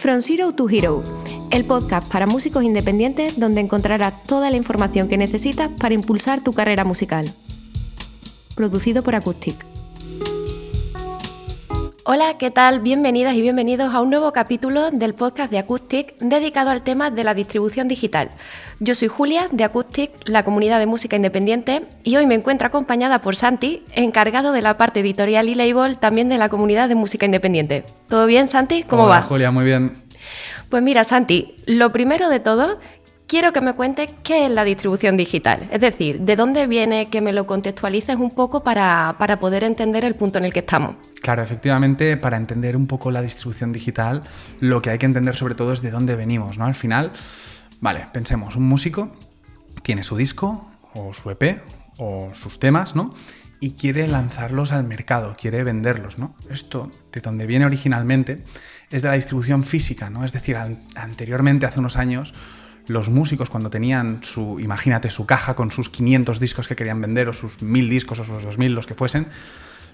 From Zero to Hero, el podcast para músicos independientes donde encontrarás toda la información que necesitas para impulsar tu carrera musical. Producido por Acoustic. Hola, ¿qué tal? Bienvenidas y bienvenidos a un nuevo capítulo del podcast de Acoustic dedicado al tema de la distribución digital. Yo soy Julia de Acoustic, la comunidad de música independiente, y hoy me encuentro acompañada por Santi, encargado de la parte editorial y label también de la comunidad de música independiente. ¿Todo bien, Santi? ¿Cómo Hola, va? Julia, muy bien. Pues mira, Santi, lo primero de todo, quiero que me cuentes qué es la distribución digital. Es decir, de dónde viene, que me lo contextualices un poco para, para poder entender el punto en el que estamos. Claro, efectivamente, para entender un poco la distribución digital, lo que hay que entender sobre todo es de dónde venimos, ¿no? Al final, vale, pensemos, un músico tiene su disco o su EP o sus temas, ¿no? Y quiere lanzarlos al mercado, quiere venderlos, ¿no? Esto, de donde viene originalmente, es de la distribución física, ¿no? Es decir, an anteriormente, hace unos años, los músicos cuando tenían su, imagínate, su caja con sus 500 discos que querían vender o sus 1000 discos o sus 2000, los que fuesen,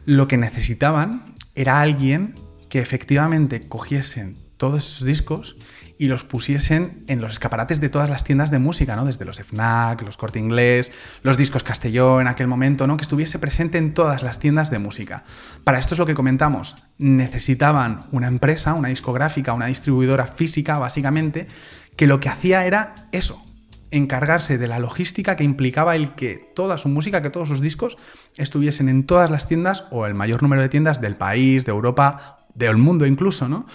lo que necesitaban era alguien que efectivamente cogiesen todos esos discos y los pusiesen en los escaparates de todas las tiendas de música, ¿no? Desde los FNAC, los Corte Inglés, los discos Castelló en aquel momento, ¿no? Que estuviese presente en todas las tiendas de música. Para esto es lo que comentamos. Necesitaban una empresa, una discográfica, una distribuidora física, básicamente, que lo que hacía era eso, encargarse de la logística que implicaba el que toda su música, que todos sus discos estuviesen en todas las tiendas o el mayor número de tiendas del país, de Europa, del mundo incluso, ¿no?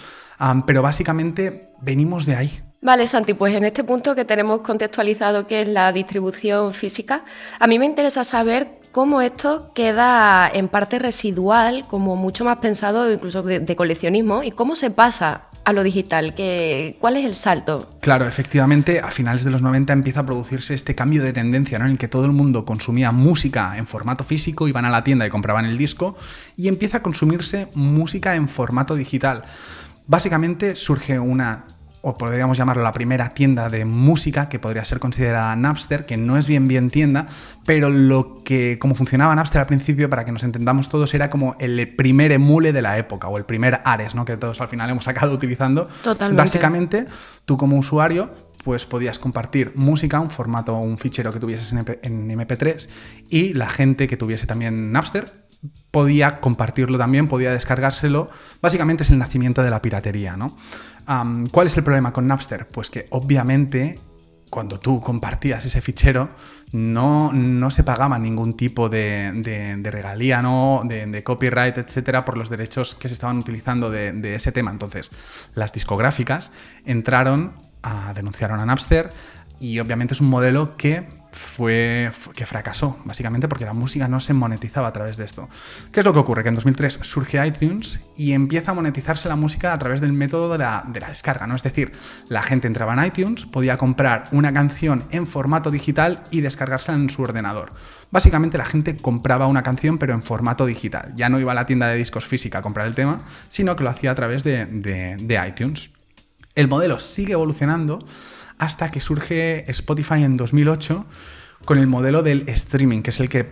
Pero básicamente venimos de ahí. Vale, Santi, pues en este punto que tenemos contextualizado qué es la distribución física, a mí me interesa saber cómo esto queda en parte residual, como mucho más pensado incluso de coleccionismo, y cómo se pasa a lo digital? ¿Qué, ¿Cuál es el salto? Claro, efectivamente, a finales de los 90 empieza a producirse este cambio de tendencia, ¿no? En el que todo el mundo consumía música en formato físico, iban a la tienda y compraban el disco, y empieza a consumirse música en formato digital. Básicamente surge una o podríamos llamarlo la primera tienda de música que podría ser considerada Napster, que no es bien bien tienda, pero lo que como funcionaba Napster al principio, para que nos entendamos todos, era como el primer emule de la época o el primer Ares, ¿no? Que todos al final hemos acabado utilizando. Totalmente. Básicamente, tú como usuario pues podías compartir música, un formato, un fichero que tuvieses en, MP, en MP3 y la gente que tuviese también Napster podía compartirlo también, podía descargárselo. Básicamente es el nacimiento de la piratería, ¿no? ¿Cuál es el problema con Napster? Pues que obviamente cuando tú compartías ese fichero no, no se pagaba ningún tipo de, de, de regalía, ¿no? De, de, copyright, etcétera, por los derechos que se estaban utilizando de, de ese tema. Entonces, las discográficas entraron a denunciaron a Napster y obviamente es un modelo que fue que fracasó, básicamente porque la música no se monetizaba a través de esto. ¿Qué es lo que ocurre? Que en 2003 surge iTunes y empieza a monetizarse la música a través del método de la, de la, descarga, ¿no? Es decir, la gente entraba en iTunes, podía comprar una canción en formato digital y descargársela en su ordenador. Básicamente la gente compraba una canción pero en formato digital. Ya no iba a la tienda de discos física a comprar el tema, sino que lo hacía a través de, de, de iTunes. El modelo sigue evolucionando hasta que surge Spotify en 2008 con el modelo del streaming, que es el que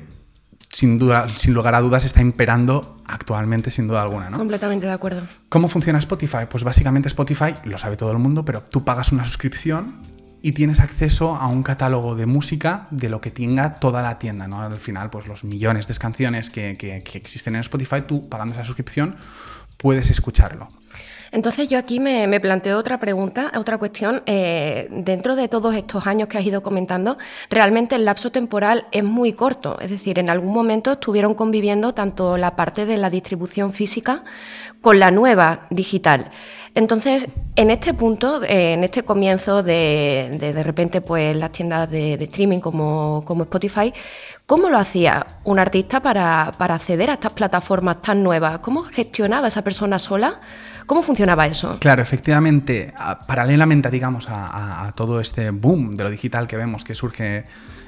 sin, duda, sin lugar a dudas está imperando actualmente, sin duda alguna. ¿no? Completamente de acuerdo. ¿Cómo funciona Spotify? Pues básicamente Spotify, lo sabe todo el mundo, pero tú pagas una suscripción y tienes acceso a un catálogo de música de lo que tenga toda la tienda. ¿no? Al final, pues los millones de canciones que, que, que existen en Spotify, tú pagando esa suscripción puedes escucharlo. Entonces yo aquí me, planteo otra pregunta, otra cuestión. Eh, dentro de todos estos años que has ido comentando, realmente el lapso temporal es muy corto. Es decir, en algún momento estuvieron conviviendo tanto la parte de la distribución física con la nueva digital. Entonces, en este punto, eh, en este comienzo de, de, repente pues las tiendas de, streaming como, como, Spotify, ¿cómo lo hacía un artista para, para acceder a estas plataformas tan nuevas? ¿Cómo gestionaba esa persona sola? ¿Cómo funcionaba eso? Claro, efectivamente, paralelamente, digamos, a, todo este boom de lo digital que vemos que surge,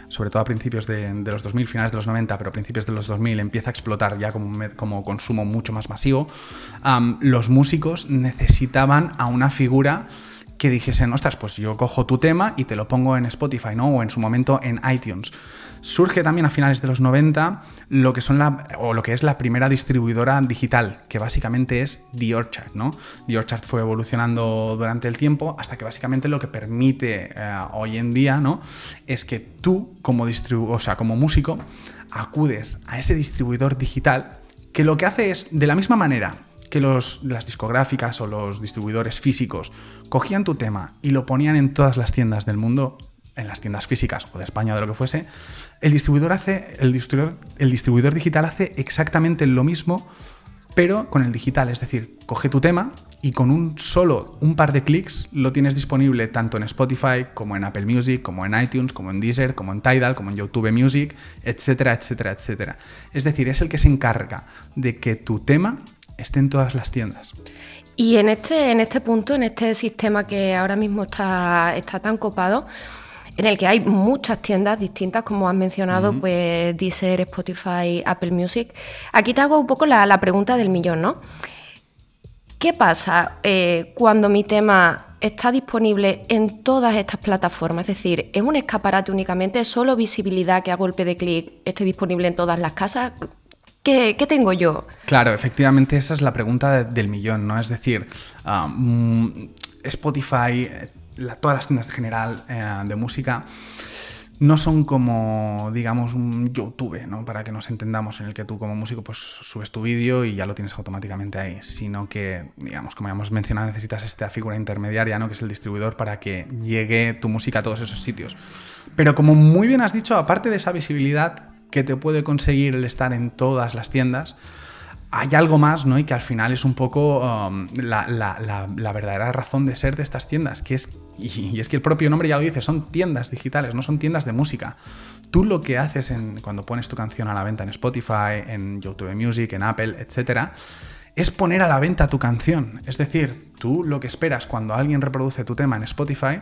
sobre todo a principios de, de, los 2000, finales de los 90, pero a principios de los 2000 empieza a explotar ya como, como consumo mucho más masivo, los músicos necesitaban a una figura que dijesen, ostras, pues yo cojo tu tema y te lo pongo en Spotify, ¿no? O en su momento en iTunes. Surge también a finales de los 90 lo que, son la, o lo que es la primera distribuidora digital, que básicamente es The Orchard, ¿no? The Orchard fue evolucionando durante el tiempo hasta que básicamente lo que permite eh, hoy en día, ¿no? Es que tú, como, o sea, como músico, acudes a ese distribuidor digital que lo que hace es, de la misma manera que las discográficas o los distribuidores físicos cogían tu tema y lo ponían en todas las tiendas del mundo, en las tiendas físicas o de España o de lo que fuese, el distribuidor hace, el distribuidor, el distribuidor digital hace exactamente lo mismo, pero con el digital, es decir, coge tu tema y con un solo, un par de clics, lo tienes disponible tanto en Spotify como en Apple Music, como en iTunes, como en Deezer, como en Tidal, como en YouTube Music, etcétera, etcétera, etcétera. Es decir, es el que se encarga de que tu tema esté en todas las tiendas. Y en este, en este punto, en este sistema que ahora mismo está, está tan copado, en el que hay muchas tiendas distintas, como has mencionado, pues Deezer, Spotify, Apple Music. Aquí te hago un poco la, pregunta del millón, ¿no? ¿Qué pasa eh, cuando mi tema está disponible en todas estas plataformas? Es decir, ¿es un escaparate únicamente, solo visibilidad que a golpe de clic esté disponible en todas las casas? ¿Qué, tengo yo? Claro, efectivamente, esa es la pregunta del millón, ¿no? Es decir, ah, mm, Spotify, todas las tiendas de general eh, de música no son como, digamos, un YouTube, ¿no? Para que nos entendamos, en el que tú como músico pues subes tu vídeo y ya lo tienes automáticamente ahí, sino que, digamos, como ya hemos mencionado, necesitas esta figura intermediaria, ¿no? Que es el distribuidor para que llegue tu música a todos esos sitios. Pero como muy bien has dicho, aparte de esa visibilidad que te puede conseguir el estar en todas las tiendas, hay algo más, ¿no? Y que al final es un poco um, la, verdadera razón de ser de estas tiendas, que es, y, es que el propio nombre ya lo dice, son tiendas digitales, no son tiendas de música. Tú lo que haces en, cuando pones tu canción a la venta en Spotify, en YouTube Music, en Apple, etcétera, es poner a la venta tu canción. Es decir, tú lo que esperas cuando alguien reproduce tu tema en Spotify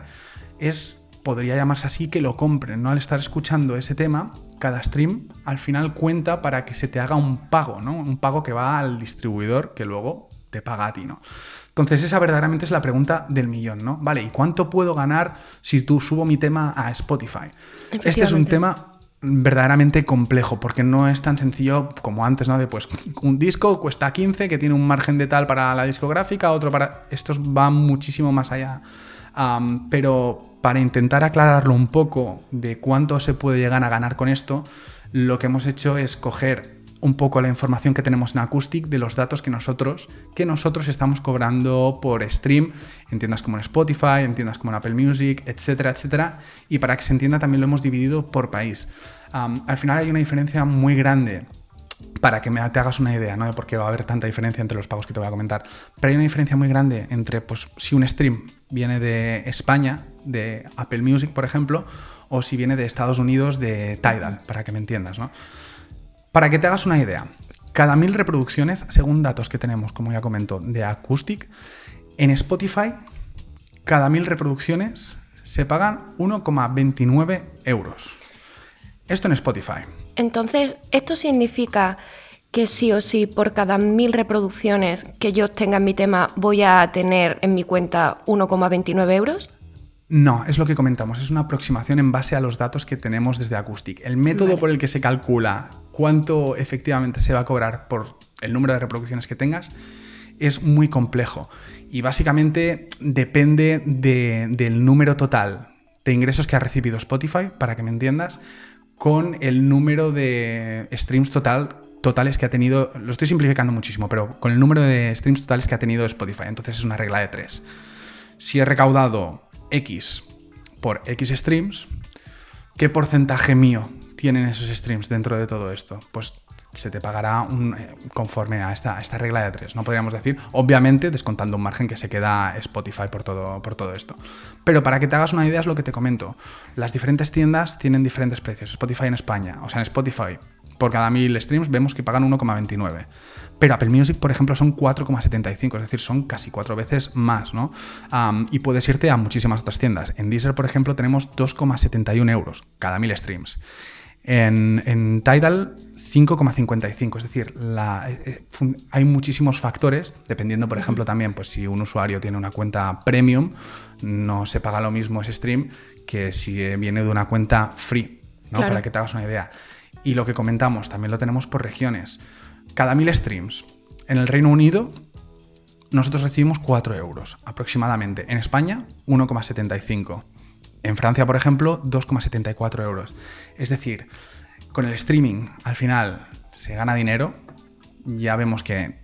es podría llamarse así, que lo compren, ¿no? Al estar escuchando ese tema, cada stream al final cuenta para que se te haga un pago, ¿no? Un pago que va al distribuidor que luego te paga a ti, ¿no? Entonces esa verdaderamente es la pregunta del millón, ¿no? Vale, ¿y cuánto puedo ganar si tú subo mi tema a Spotify? Este es un tema verdaderamente complejo, porque no es tan sencillo como antes, ¿no? De pues un disco cuesta 15, que tiene un margen de tal para la discográfica, otro para... Estos van muchísimo más allá. pero para intentar aclararlo un poco de cuánto se puede llegar a ganar con esto, lo que hemos hecho es coger un poco la información que tenemos en Acoustic de los datos que nosotros, que nosotros estamos cobrando por stream en tiendas como en Spotify, en tiendas como en Apple Music, etcétera, etcétera. Y para que se entienda también lo hemos dividido por país. al final hay una diferencia muy grande para que me, te hagas una idea, ¿no? De por qué va a haber tanta diferencia entre los pagos que te voy a comentar. Pero hay una diferencia muy grande entre, pues, si un stream viene de España, de Apple Music, por ejemplo, o si viene de Estados Unidos, de Tidal, para que me entiendas, ¿no? Para que te hagas una idea, cada mil reproducciones, según datos que tenemos, como ya comento, de Acoustic, en Spotify, cada mil reproducciones se pagan 1,29 euros. Esto en Spotify. Entonces, ¿esto significa que sí o sí por cada mil reproducciones que yo tenga en mi tema voy a tener en mi cuenta 1,29 euros? No, es lo que comentamos, es una aproximación en base a los datos que tenemos desde Acoustic. El método por el que se calcula cuánto efectivamente se va a cobrar por el número de reproducciones que tengas es muy complejo y básicamente depende del número total de ingresos que ha recibido Spotify, para que me entiendas, con el número de streams total, totales que ha tenido, lo estoy simplificando muchísimo, pero con el número de streams totales que ha tenido Spotify. Entonces es una regla de tres. Si he recaudado X por X streams, ¿qué porcentaje mío tienen esos streams dentro de todo esto? Pues se te pagará eh, conforme a esta, esta, regla de tres, no podríamos decir, obviamente descontando un margen que se queda Spotify por todo, por todo esto. Pero para que te hagas una idea es lo que te comento, las diferentes tiendas tienen diferentes precios, Spotify en España, o sea, en Spotify por cada mil streams vemos que pagan 1,29. Pero Apple Music, por ejemplo, son 4,75, es decir, son casi cuatro veces más, ¿no? y puedes irte a muchísimas otras tiendas. En Deezer, por ejemplo, tenemos 2,71 euros cada mil streams. En, Tidal 5,55, es decir, eh, eh, hay muchísimos factores, dependiendo, por ejemplo, también, pues si un usuario tiene una cuenta premium, no se paga lo mismo ese stream que si viene de una cuenta free, ¿no? Para que te hagas una idea. Y lo que comentamos, también lo tenemos por regiones. Cada mil streams. En el Reino Unido, nosotros recibimos 4 euros aproximadamente. En España, 1,75. En Francia, por ejemplo, 2,74 euros. Es decir, con el streaming al final se gana dinero. Ya vemos que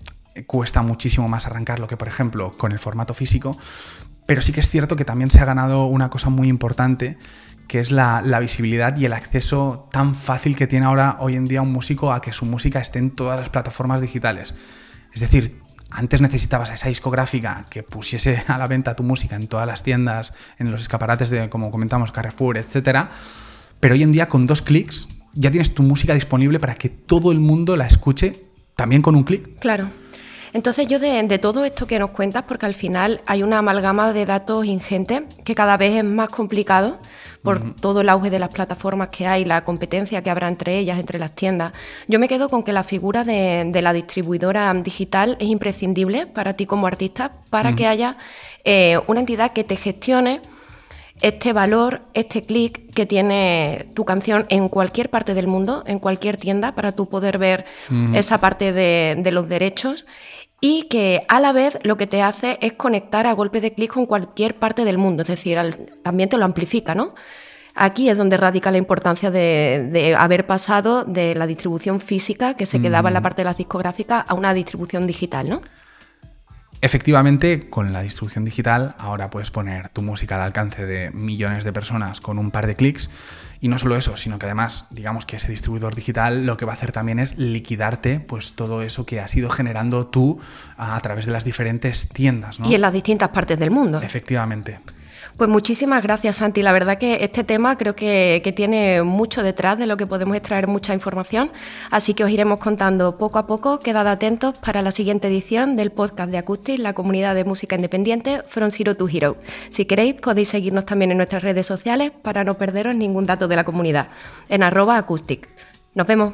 cuesta muchísimo más arrancarlo que, por ejemplo, con el formato físico. Pero sí que es cierto que también se ha ganado una cosa muy importante, que es la, visibilidad y el acceso tan fácil que tiene ahora hoy en día un músico a que su música esté en todas las plataformas digitales. Es decir, antes necesitabas esa discográfica que pusiese a la venta tu música en todas las tiendas, en los escaparates de, como comentamos, Carrefour, etc. Pero hoy en día con dos clics ya tienes tu música disponible para que todo el mundo la escuche también con un clic. Claro. Entonces yo de, todo esto que nos cuentas, porque al final hay una amalgama de datos ingente que cada vez es más complicado por todo el auge de las plataformas que hay, la competencia que habrá entre ellas, entre las tiendas. Yo me quedo con que la figura de, la distribuidora digital es imprescindible para ti como artista, para que haya eh, una entidad que te gestione este valor, este clic que tiene tu canción en cualquier parte del mundo, en cualquier tienda, para tú poder ver esa parte de, de los derechos y que a la vez lo que te hace es conectar a golpe de clic con cualquier parte del mundo, es decir, también te lo amplifica, ¿no? Aquí es donde radica la importancia de, haber pasado de la distribución física, que se quedaba en la mm. parte de la discográfica, a una distribución digital, ¿no? Efectivamente, con la distribución digital ahora puedes poner tu música al alcance de millones de personas con un par de clics y no solo eso, sino que además, digamos que ese distribuidor digital lo que va a hacer también es liquidarte pues todo eso que has ido generando tú a, través de las diferentes tiendas. Y en las distintas partes del mundo. Efectivamente. Pues muchísimas gracias, Santi. La verdad que este tema creo que, tiene mucho detrás de lo que podemos extraer mucha información, así que os iremos contando poco a poco. Quedad atentos para la siguiente edición del podcast de Acoustic, la comunidad de música independiente From Zero to Hero. Si queréis, podéis seguirnos también en nuestras redes sociales para no perderos ningún dato de la comunidad, en arroba acoustic. Nos vemos.